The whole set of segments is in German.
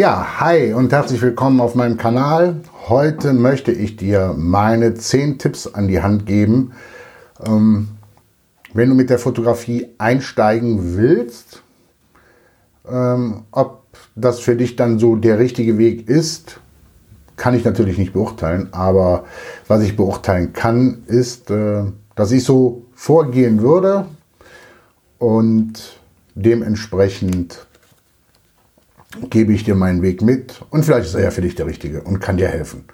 Ja, hi und herzlich willkommen auf meinem Kanal. Heute möchte ich dir meine 10 Tipps an die Hand geben, ähm, wenn du mit der Fotografie einsteigen willst. Ähm, ob das für dich dann so der richtige Weg ist, kann ich natürlich nicht beurteilen, aber was ich beurteilen kann, ist, äh, dass ich so vorgehen würde und dementsprechend gebe ich dir meinen Weg mit und vielleicht ist er ja für dich der richtige und kann dir helfen.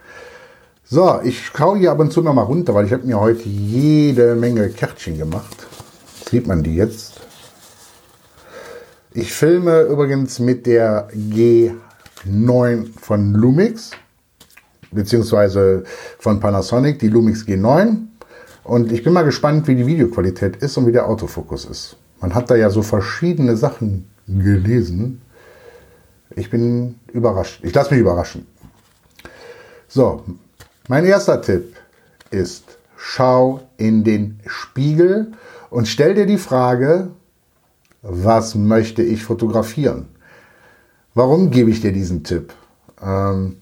So, ich schaue hier ab und zu noch mal runter, weil ich habe mir heute jede Menge Kärtchen gemacht. Sieht man die jetzt? Ich filme übrigens mit der G9 von Lumix, beziehungsweise von Panasonic, die Lumix G9. Und ich bin mal gespannt, wie die Videoqualität ist und wie der Autofokus ist. Man hat da ja so verschiedene Sachen gelesen. Ich bin überrascht. Ich lasse mich überraschen. So, mein erster Tipp ist, schau in den Spiegel und stell dir die Frage, was möchte ich fotografieren? Warum gebe ich dir diesen Tipp? Ähm,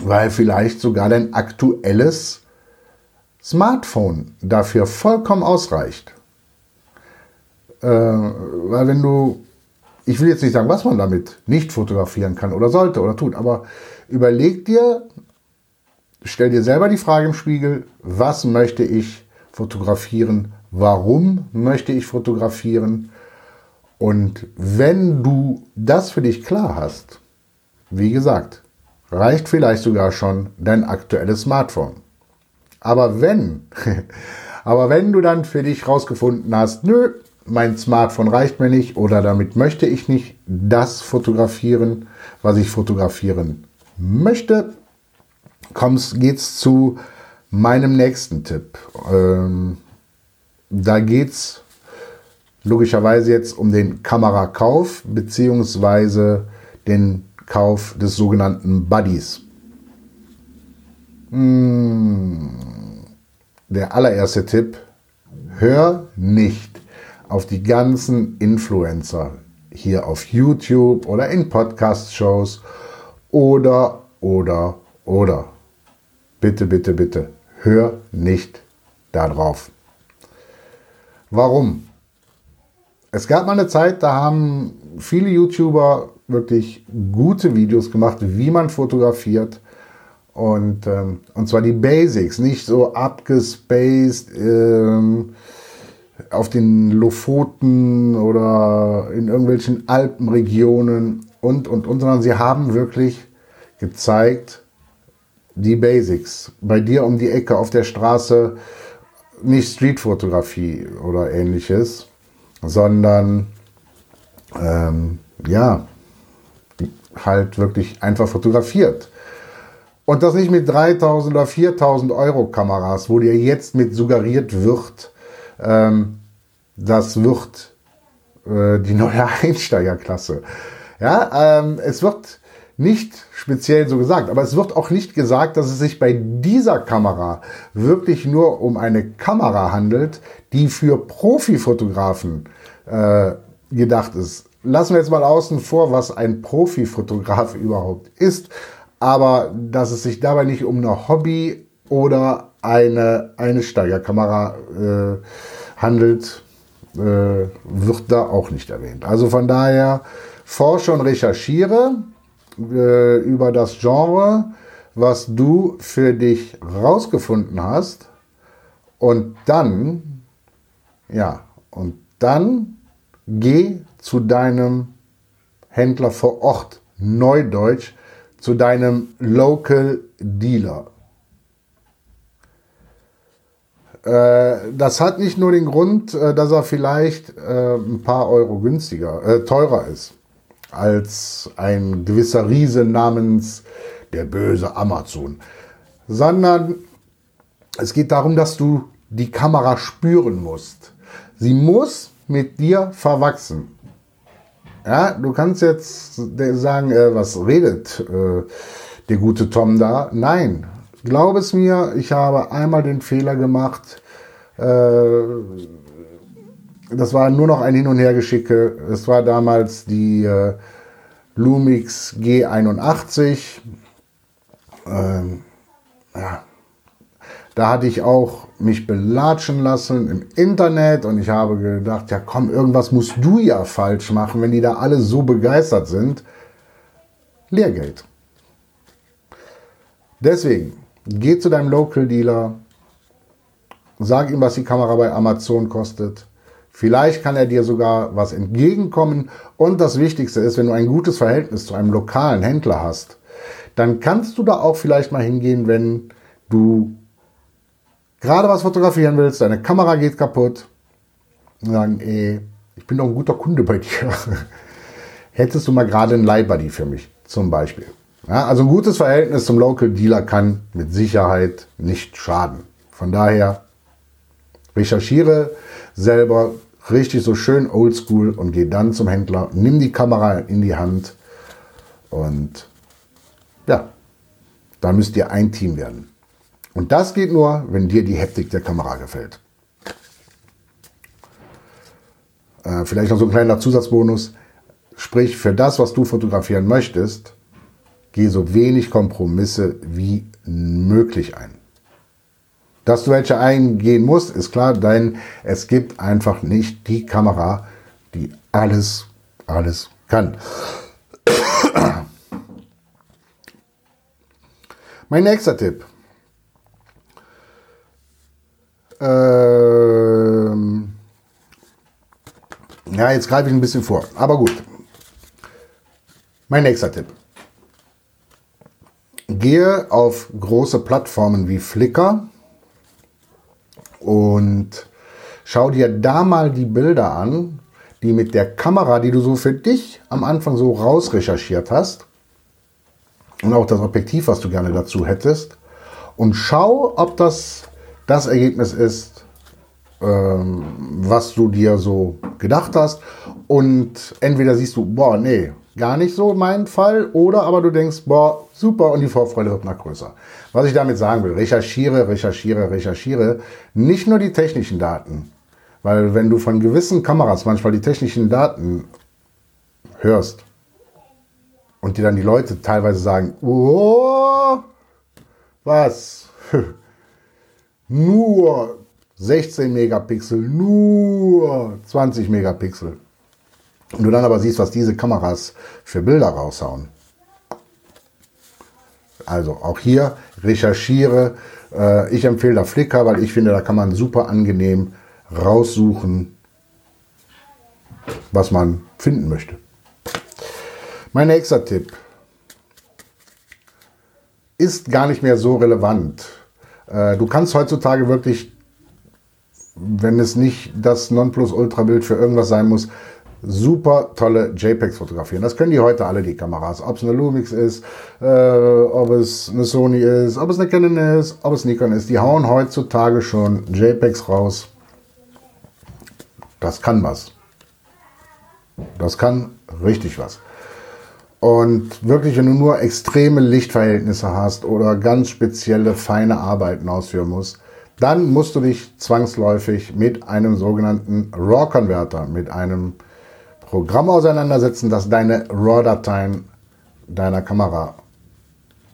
weil vielleicht sogar dein aktuelles Smartphone dafür vollkommen ausreicht. Äh, weil wenn du ich will jetzt nicht sagen, was man damit nicht fotografieren kann oder sollte oder tut, aber überleg dir, stell dir selber die Frage im Spiegel, was möchte ich fotografieren, warum möchte ich fotografieren und wenn du das für dich klar hast, wie gesagt, reicht vielleicht sogar schon dein aktuelles Smartphone. Aber wenn, aber wenn du dann für dich rausgefunden hast, nö, mein Smartphone reicht mir nicht oder damit möchte ich nicht das fotografieren, was ich fotografieren möchte, geht es zu meinem nächsten Tipp. Ähm, da es logischerweise jetzt um den Kamerakauf bzw. den Kauf des sogenannten Buddies. Hm, der allererste Tipp, hör nicht auf die ganzen Influencer hier auf YouTube oder in Podcast-Shows oder, oder, oder. Bitte, bitte, bitte, hör nicht darauf. Warum? Es gab mal eine Zeit, da haben viele YouTuber wirklich gute Videos gemacht, wie man fotografiert. Und, ähm, und zwar die Basics, nicht so abgespaced, ähm, auf den Lofoten oder in irgendwelchen Alpenregionen und, und, und, sondern sie haben wirklich gezeigt, die Basics. Bei dir um die Ecke auf der Straße nicht Streetfotografie oder ähnliches, sondern ähm, ja, halt wirklich einfach fotografiert. Und das nicht mit 3000 oder 4000 Euro Kameras, wo dir jetzt mit suggeriert wird, ähm, das wird äh, die neue Einsteigerklasse. Ja, ähm, es wird nicht speziell so gesagt, aber es wird auch nicht gesagt, dass es sich bei dieser Kamera wirklich nur um eine Kamera handelt, die für Profifotografen äh, gedacht ist. Lassen wir jetzt mal außen vor, was ein Profifotograf überhaupt ist, aber dass es sich dabei nicht um eine Hobby oder eine Einsteigerkamera äh, handelt, äh, wird da auch nicht erwähnt. Also von daher forsche und recherchiere äh, über das Genre, was du für dich rausgefunden hast und dann, ja, und dann geh zu deinem Händler vor Ort, Neudeutsch, zu deinem Local Dealer. Äh, das hat nicht nur den Grund, äh, dass er vielleicht äh, ein paar Euro günstiger, äh, teurer ist als ein gewisser Riese namens der böse Amazon, sondern es geht darum, dass du die Kamera spüren musst. Sie muss mit dir verwachsen. Ja, du kannst jetzt sagen, äh, was redet äh, der gute Tom da? Nein, Glaub es mir, ich habe einmal den Fehler gemacht. Äh, das war nur noch ein Hin- und Hergeschicke. Es war damals die äh, Lumix G81. Ähm, ja, da hatte ich auch mich belatschen lassen im Internet und ich habe gedacht, ja komm, irgendwas musst du ja falsch machen, wenn die da alle so begeistert sind. Lehrgeld. Deswegen, geh zu deinem Local Dealer, sag ihm, was die Kamera bei Amazon kostet. Vielleicht kann er dir sogar was entgegenkommen. Und das Wichtigste ist, wenn du ein gutes Verhältnis zu einem lokalen Händler hast, dann kannst du da auch vielleicht mal hingehen, wenn du gerade was fotografieren willst, deine Kamera geht kaputt und sagen, ey, ich bin doch ein guter Kunde bei dir. Hättest du mal gerade einen Leihbuddy für mich, zum Beispiel. Ja, also ein gutes Verhältnis zum Local Dealer kann mit Sicherheit nicht schaden. Von daher recherchiere selber richtig so schön oldschool und geh dann zum Händler, nimm die Kamera in die Hand und ja, da müsst ihr ein Team werden. Und das geht nur, wenn dir die Heptik der Kamera gefällt. Äh, vielleicht noch so ein kleiner Zusatzbonus. Sprich, für das, was du fotografieren möchtest, geh so wenig Kompromisse wie möglich ein. Dass du welche eingehen musst, ist klar, denn es gibt einfach nicht die Kamera, die alles, alles kann. mein nächster Tipp. Ähm ja, jetzt greife ich ein bisschen vor, aber gut. Mein nächster Tipp. Gehe auf große Plattformen wie Flickr und schau dir da mal die Bilder an, die mit der Kamera, die du so für dich am Anfang so rausrecherchiert hast und auch das Objektiv, was du gerne dazu hättest und schau, ob das das Ergebnis ist, ähm, was du dir so gedacht hast. Und entweder siehst du, boah, nee, gar nicht so mein Fall, oder aber du denkst, boah, super, und die Vorfreude wird noch größer. Was ich damit sagen will, recherchiere, recherchiere, recherchiere, nicht nur die technischen Daten. Weil wenn du von gewissen Kameras manchmal die technischen Daten hörst und dir dann die Leute teilweise sagen, oh, was? nur 16 Megapixel, nur 20 Megapixel. Und du dann aber siehst, was diese Kameras für Bilder raushauen. Also auch hier recherchiere. Äh, ich empfehle da Flickr, weil ich finde, da kann man super angenehm raussuchen, was man finden möchte. Mein nächster Tipp ist gar nicht mehr so relevant äh, du kannst heutzutage wirklich, wenn es nicht das Nonplusultra-Bild für irgendwas sein muss, super tolle JPEGs fotografieren. Das können die heute alle, die Kameras. Ob es eine Lumix ist, äh, ob es eine Sony ist, ob es eine Canon ist, ob es Nikon ist. Die hauen heutzutage schon JPEGs raus. Das kann was. Das kann richtig was. Und wirklich, wenn du nur extreme Lichtverhältnisse hast oder ganz spezielle feine Arbeiten ausführen musst, dann musst du dich zwangsläufig mit einem sogenannten RAW-Converter, mit einem Programm auseinandersetzen, das deine RAW-Dateien deiner Kamera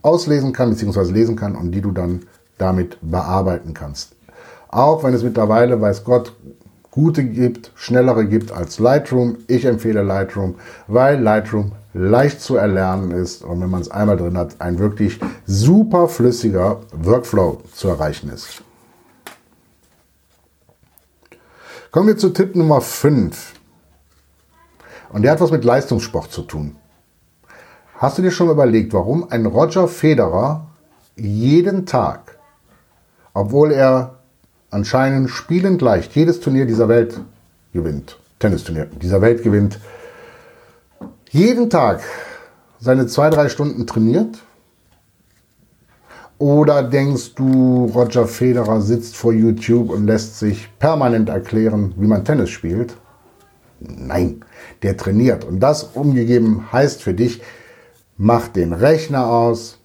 auslesen kann bzw. lesen kann und die du dann damit bearbeiten kannst. Auch wenn es mittlerweile, weiß Gott, gute gibt, schnellere gibt als Lightroom. Ich empfehle Lightroom, weil Lightroom leicht zu erlernen ist und wenn man es einmal drin hat, ein wirklich super flüssiger Workflow zu erreichen ist. Kommen wir zu Tipp Nummer 5. Und der hat was mit Leistungssport zu tun. Hast du dir schon überlegt, warum ein Roger Federer jeden Tag, obwohl er anscheinend spielend leicht jedes Turnier dieser Welt gewinnt, Tennisturnier dieser Welt gewinnt, jeden Tag seine zwei, drei Stunden trainiert? Oder denkst du, Roger Federer sitzt vor YouTube und lässt sich permanent erklären, wie man Tennis spielt? Nein, der trainiert. Und das umgegeben heißt für dich, mach den Rechner aus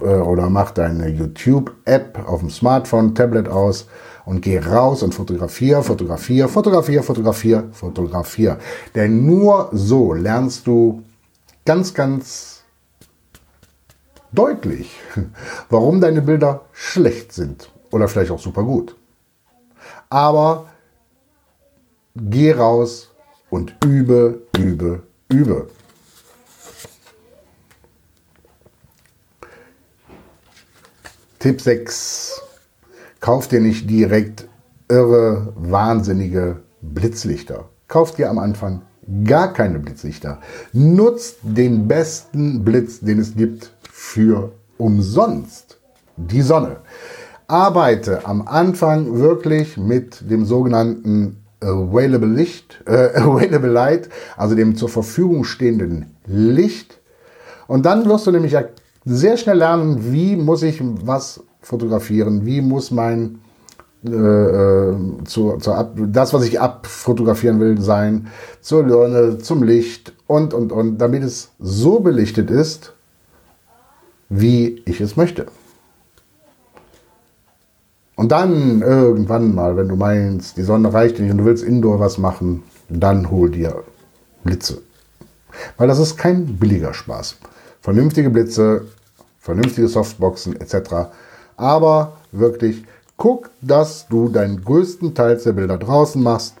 äh, oder mach deine YouTube-App auf dem Smartphone, Tablet aus und geh raus und fotografier, fotografier, fotografier, fotografier, fotografier. Denn nur so lernst du ganz, ganz deutlich, warum deine Bilder schlecht sind oder vielleicht auch super gut. Aber geh raus und übe, übe, übe. Tipp 6. Kauf dir nicht direkt irre, wahnsinnige Blitzlichter. Kauf dir am Anfang gar keine Blitzlichter. Nutzt den besten Blitz, den es gibt, für umsonst. Die Sonne. Arbeite am Anfang wirklich mit dem sogenannten Available Licht, äh, Available Light, also dem zur Verfügung stehenden Licht. Und dann wirst du nämlich sehr schnell lernen, wie muss ich was fotografieren, wie muss mein äh, äh, zu, zu ab, das, was ich abfotografieren will, sein, zur Birne, zum Licht und, und, und, damit es so belichtet ist, wie ich es möchte. Und dann irgendwann mal, wenn du meinst, die Sonne reicht nicht und du willst indoor was machen, dann hol dir Blitze. Weil das ist kein billiger Spaß. Vernünftige Blitze, vernünftige Softboxen etc. Aber wirklich, guck, dass du deinen größten Teil der Bilder draußen machst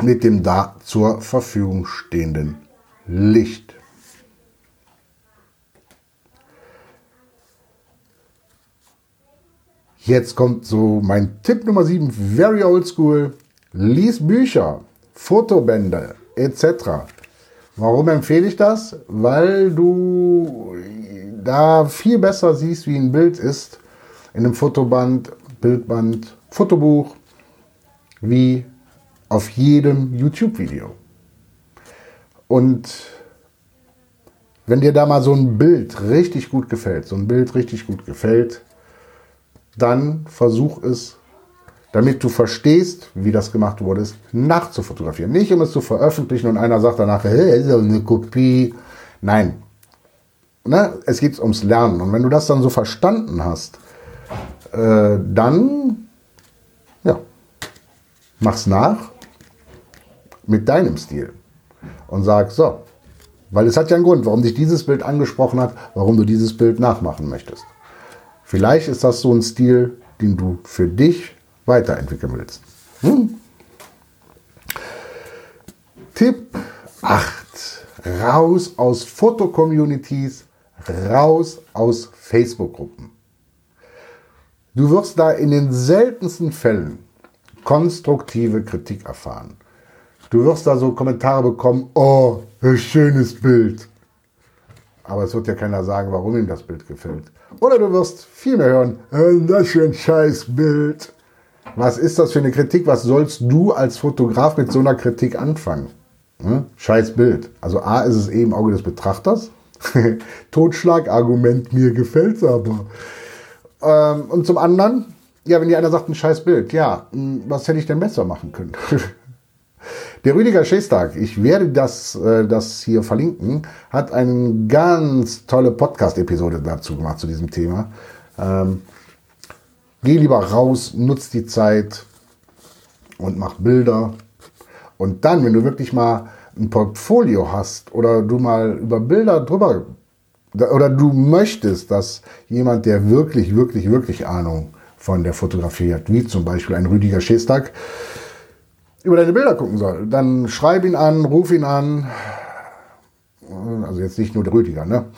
mit dem da zur Verfügung stehenden Licht. Jetzt kommt so mein Tipp Nummer 7, very old school. Lies Bücher, Fotobände etc. Warum empfehle ich das? Weil du da viel besser siehst, wie ein Bild ist in einem Fotoband, Bildband, Fotobuch, wie auf jedem YouTube-Video. Und wenn dir da mal so ein Bild richtig gut gefällt, so ein Bild richtig gut gefällt, dann versuch es, damit du verstehst, wie das gemacht wurde, nachzufotografieren. Nicht, um es zu veröffentlichen und einer sagt danach, hey, ist eine Kopie. Nein. Ne? Es geht ums Lernen. Und wenn du das dann so verstanden hast, äh, dann ja, mach's nach mit deinem Stil und sag so, weil es hat ja einen Grund, warum dich dieses Bild angesprochen hat, warum du dieses Bild nachmachen möchtest. Vielleicht ist das so ein Stil, den du für dich weiterentwickeln willst. Hm? Tipp 8. Raus aus Fotocommunities, raus aus Facebook-Gruppen. Du wirst da in den seltensten Fällen konstruktive Kritik erfahren. Du wirst da so Kommentare bekommen, oh, ein schönes Bild. Aber es wird ja keiner sagen, warum ihm das Bild gefällt. Oder du wirst viel mehr hören, äh, das ist ein scheiß Bild. Was ist das für eine Kritik? Was sollst du als Fotograf mit so einer Kritik anfangen? Hm? Scheiß Bild. Also A ist es eh Auge des Betrachters. Totschlagargument, mir gefällt's aber. Ähm, und zum anderen, ja, wenn dir einer sagt, ein scheiß Bild, ja, hm, was hätte ich denn besser machen können? Der Rüdiger Schestag, ich werde das, äh, das hier verlinken, hat eine ganz tolle Podcast-Episode dazu gemacht, zu diesem Thema. Ähm, geh lieber raus, nutz die Zeit und mach Bilder. Und dann, wenn du wirklich mal ein Portfolio hast oder du mal über Bilder drüber oder du möchtest, dass jemand, der wirklich, wirklich, wirklich Ahnung von der Fotografie hat, wie zum Beispiel ein Rüdiger Schestag, über deine Bilder gucken soll, dann schreib ihn an, ruf ihn an. Also jetzt nicht nur der Rüdiger, ne?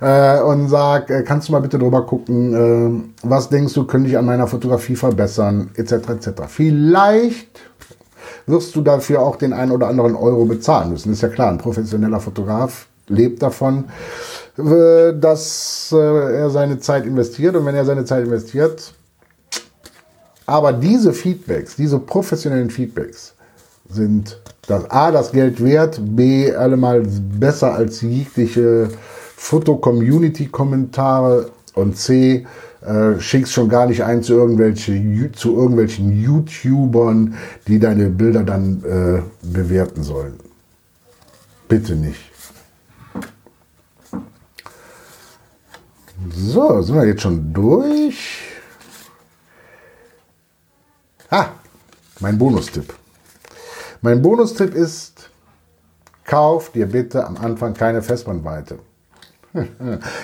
Äh, und sag, äh, kannst du mal bitte drüber gucken, äh, was denkst du, könnte ich an meiner Fotografie verbessern, etc. etc. Vielleicht wirst du dafür auch den einen oder anderen Euro bezahlen müssen. Ist ja klar, ein professioneller Fotograf lebt davon, dass er seine Zeit investiert. Und wenn er seine Zeit investiert, aber diese Feedbacks, diese professionellen Feedbacks sind das A, das Geld wert, B, allemal besser als jegliche Foto-Community-Kommentare und C, äh, schickst schon gar nicht ein zu, irgendwelche, zu irgendwelchen YouTubern, die deine Bilder dann äh, bewerten sollen. Bitte nicht. So, sind wir jetzt schon durch? Ah, mein Bonustipp. Mein Bonustipp ist, Kauf dir bitte am Anfang keine Festbrennweite.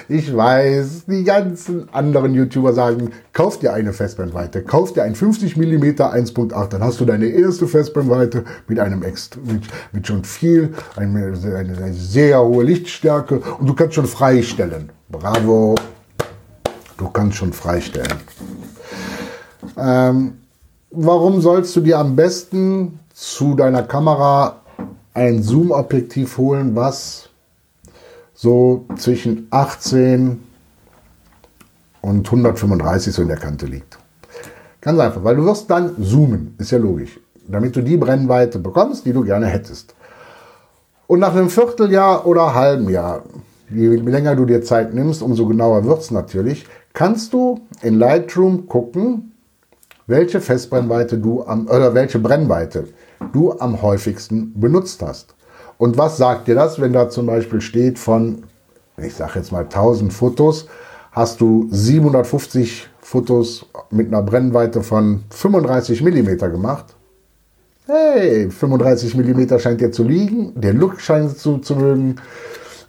Ich weiß, die ganzen anderen YouTuber sagen, kauf dir eine Festbrennweite, kauf dir ein 50 mm 1.8, dann hast du deine erste Festbrennweite mit einem Ext mit, mit schon viel, eine, eine, eine sehr hohe Lichtstärke und du kannst schon freistellen. Bravo, du kannst schon freistellen. Ähm, warum sollst du dir am besten zu deiner Kamera ein Zoom-Objektiv holen, was so zwischen 18 und 135 so in der Kante liegt. Ganz einfach, weil du wirst dann zoomen, ist ja logisch, damit du die Brennweite bekommst, die du gerne hättest. Und nach einem Vierteljahr oder halben Jahr, je länger du dir Zeit nimmst, umso genauer wird es natürlich, kannst du in Lightroom gucken, welche Festbrennweite du am, oder welche Brennweite du am häufigsten benutzt hast. Und was sagt dir das, wenn da zum Beispiel steht von, ich sage jetzt mal 1000 Fotos, hast du 750 Fotos mit einer Brennweite von 35 mm gemacht? Hey, 35 mm scheint dir zu liegen, der Look scheint zu, zu mögen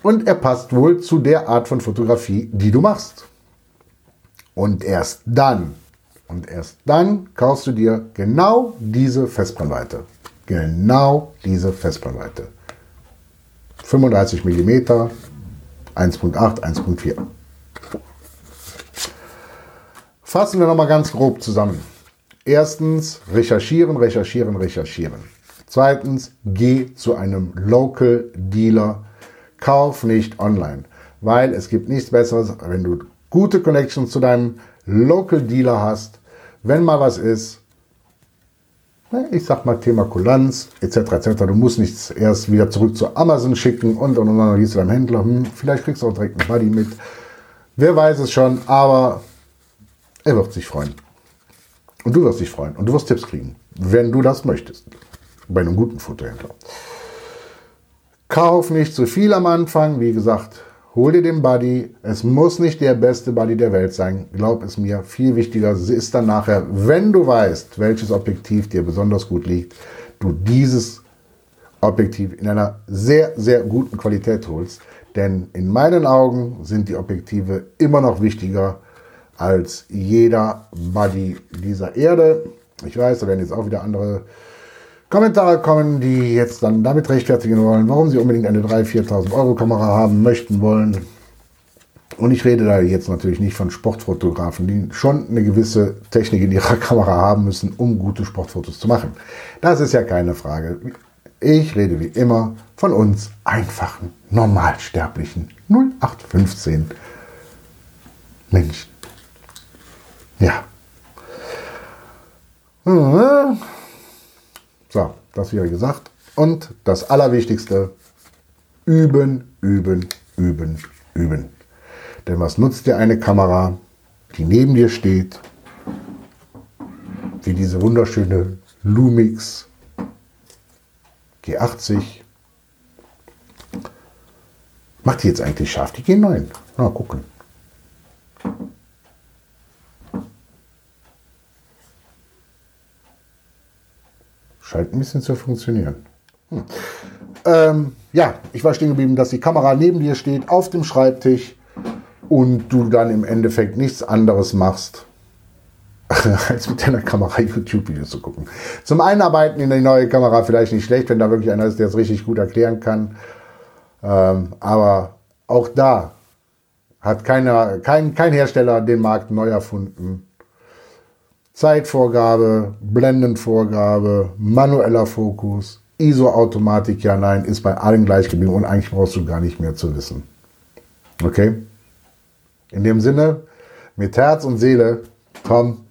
und er passt wohl zu der Art von Fotografie, die du machst. Und erst dann, und erst dann kaufst du dir genau diese Festbrennweite. Genau diese Festbrennweite. 35 mm, 1.8, 1.4. Fassen wir nochmal ganz grob zusammen. Erstens, recherchieren, recherchieren, recherchieren. Zweitens, geh zu einem Local Dealer. Kauf nicht online, weil es gibt nichts Besseres, wenn du gute Connections zu deinem Local Dealer hast. Wenn mal was ist, ich sag mal Thema Kulanz etc. etc. Du musst nichts erst wieder zurück zu Amazon schicken und und und dann gehst du deinem Händler, hm, vielleicht kriegst du auch direkt einen Buddy mit. Wer weiß es schon, aber er wird sich freuen. Und du wirst dich freuen und du wirst Tipps kriegen, wenn du das möchtest. Bei einem guten Fotohändler. Kauf nicht zu viel am Anfang, wie gesagt, Hol dir den Buddy. Es muss nicht der beste Buddy der Welt sein. Glaub es mir. Viel wichtiger ist dann nachher, wenn du weißt, welches Objektiv dir besonders gut liegt, du dieses Objektiv in einer sehr, sehr guten Qualität holst. Denn in meinen Augen sind die Objektive immer noch wichtiger als jeder Buddy dieser Erde. Ich weiß, da werden jetzt auch wieder andere Kommentare kommen, die jetzt dann damit rechtfertigen wollen, warum sie unbedingt eine 3.000, 4.000 Euro Kamera haben möchten wollen. Und ich rede da jetzt natürlich nicht von Sportfotografen, die schon eine gewisse Technik in ihrer Kamera haben müssen, um gute Sportfotos zu machen. Das ist ja keine Frage. Ich rede wie immer von uns einfachen, normalsterblichen 0815 Menschen. Ja. Hm. So, das wieder gesagt. Und das Allerwichtigste, üben, üben, üben, üben. Denn was nutzt dir eine Kamera, die neben dir steht, wie diese wunderschöne Lumix G80? Macht die jetzt eigentlich scharf? Die G9. Mal gucken. Scheint ein bisschen zu funktionieren. Hm. Ähm, ja, ich war stehen geblieben, dass die Kamera neben dir steht, auf dem Schreibtisch und du dann im Endeffekt nichts anderes machst, als mit deiner Kamera YouTube-Videos zu gucken. Zum Einarbeiten in die neue Kamera vielleicht nicht schlecht, wenn da wirklich einer ist, der es richtig gut erklären kann. Ähm, aber auch da hat keiner, kein, kein Hersteller den Markt neu erfunden. Zeitvorgabe, Blendenvorgabe, manueller Fokus, ISO-Automatik, ja, nein, ist bei allen gleich geblieben und eigentlich brauchst du gar nicht mehr zu wissen. Okay? In dem Sinne, mit Herz und Seele, komm,